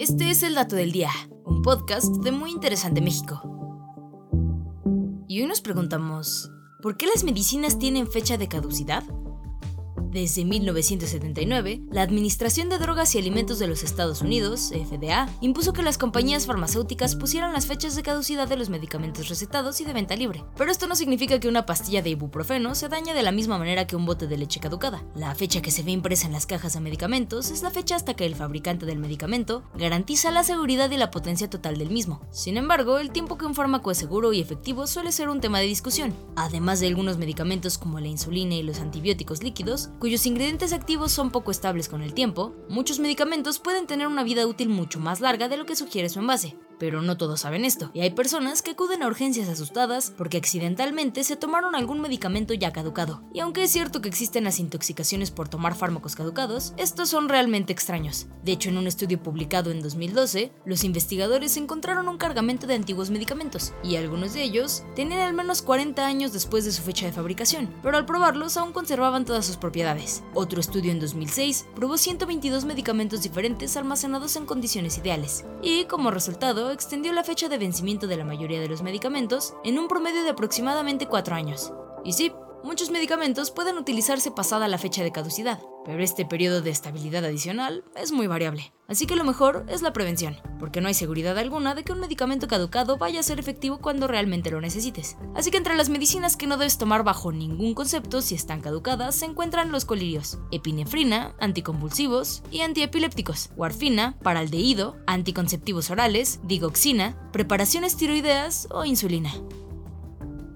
Este es el Dato del Día, un podcast de Muy Interesante México. Y hoy nos preguntamos, ¿por qué las medicinas tienen fecha de caducidad? Desde 1979, la Administración de Drogas y Alimentos de los Estados Unidos, FDA, impuso que las compañías farmacéuticas pusieran las fechas de caducidad de los medicamentos recetados y de venta libre. Pero esto no significa que una pastilla de ibuprofeno se dañe de la misma manera que un bote de leche caducada. La fecha que se ve impresa en las cajas de medicamentos es la fecha hasta que el fabricante del medicamento garantiza la seguridad y la potencia total del mismo. Sin embargo, el tiempo que un fármaco es seguro y efectivo suele ser un tema de discusión. Además de algunos medicamentos como la insulina y los antibióticos líquidos, cuyos ingredientes activos son poco estables con el tiempo, muchos medicamentos pueden tener una vida útil mucho más larga de lo que sugiere su envase pero no todos saben esto, y hay personas que acuden a urgencias asustadas porque accidentalmente se tomaron algún medicamento ya caducado. Y aunque es cierto que existen las intoxicaciones por tomar fármacos caducados, estos son realmente extraños. De hecho, en un estudio publicado en 2012, los investigadores encontraron un cargamento de antiguos medicamentos, y algunos de ellos tenían al menos 40 años después de su fecha de fabricación, pero al probarlos aún conservaban todas sus propiedades. Otro estudio en 2006 probó 122 medicamentos diferentes almacenados en condiciones ideales, y como resultado extendió la fecha de vencimiento de la mayoría de los medicamentos en un promedio de aproximadamente 4 años. Y sí, muchos medicamentos pueden utilizarse pasada la fecha de caducidad, pero este periodo de estabilidad adicional es muy variable. Así que lo mejor es la prevención, porque no hay seguridad alguna de que un medicamento caducado vaya a ser efectivo cuando realmente lo necesites. Así que entre las medicinas que no debes tomar bajo ningún concepto si están caducadas se encuentran los colirios, epinefrina, anticonvulsivos y antiepilépticos, warfina, paraldehído, anticonceptivos orales, digoxina, preparaciones tiroideas o insulina.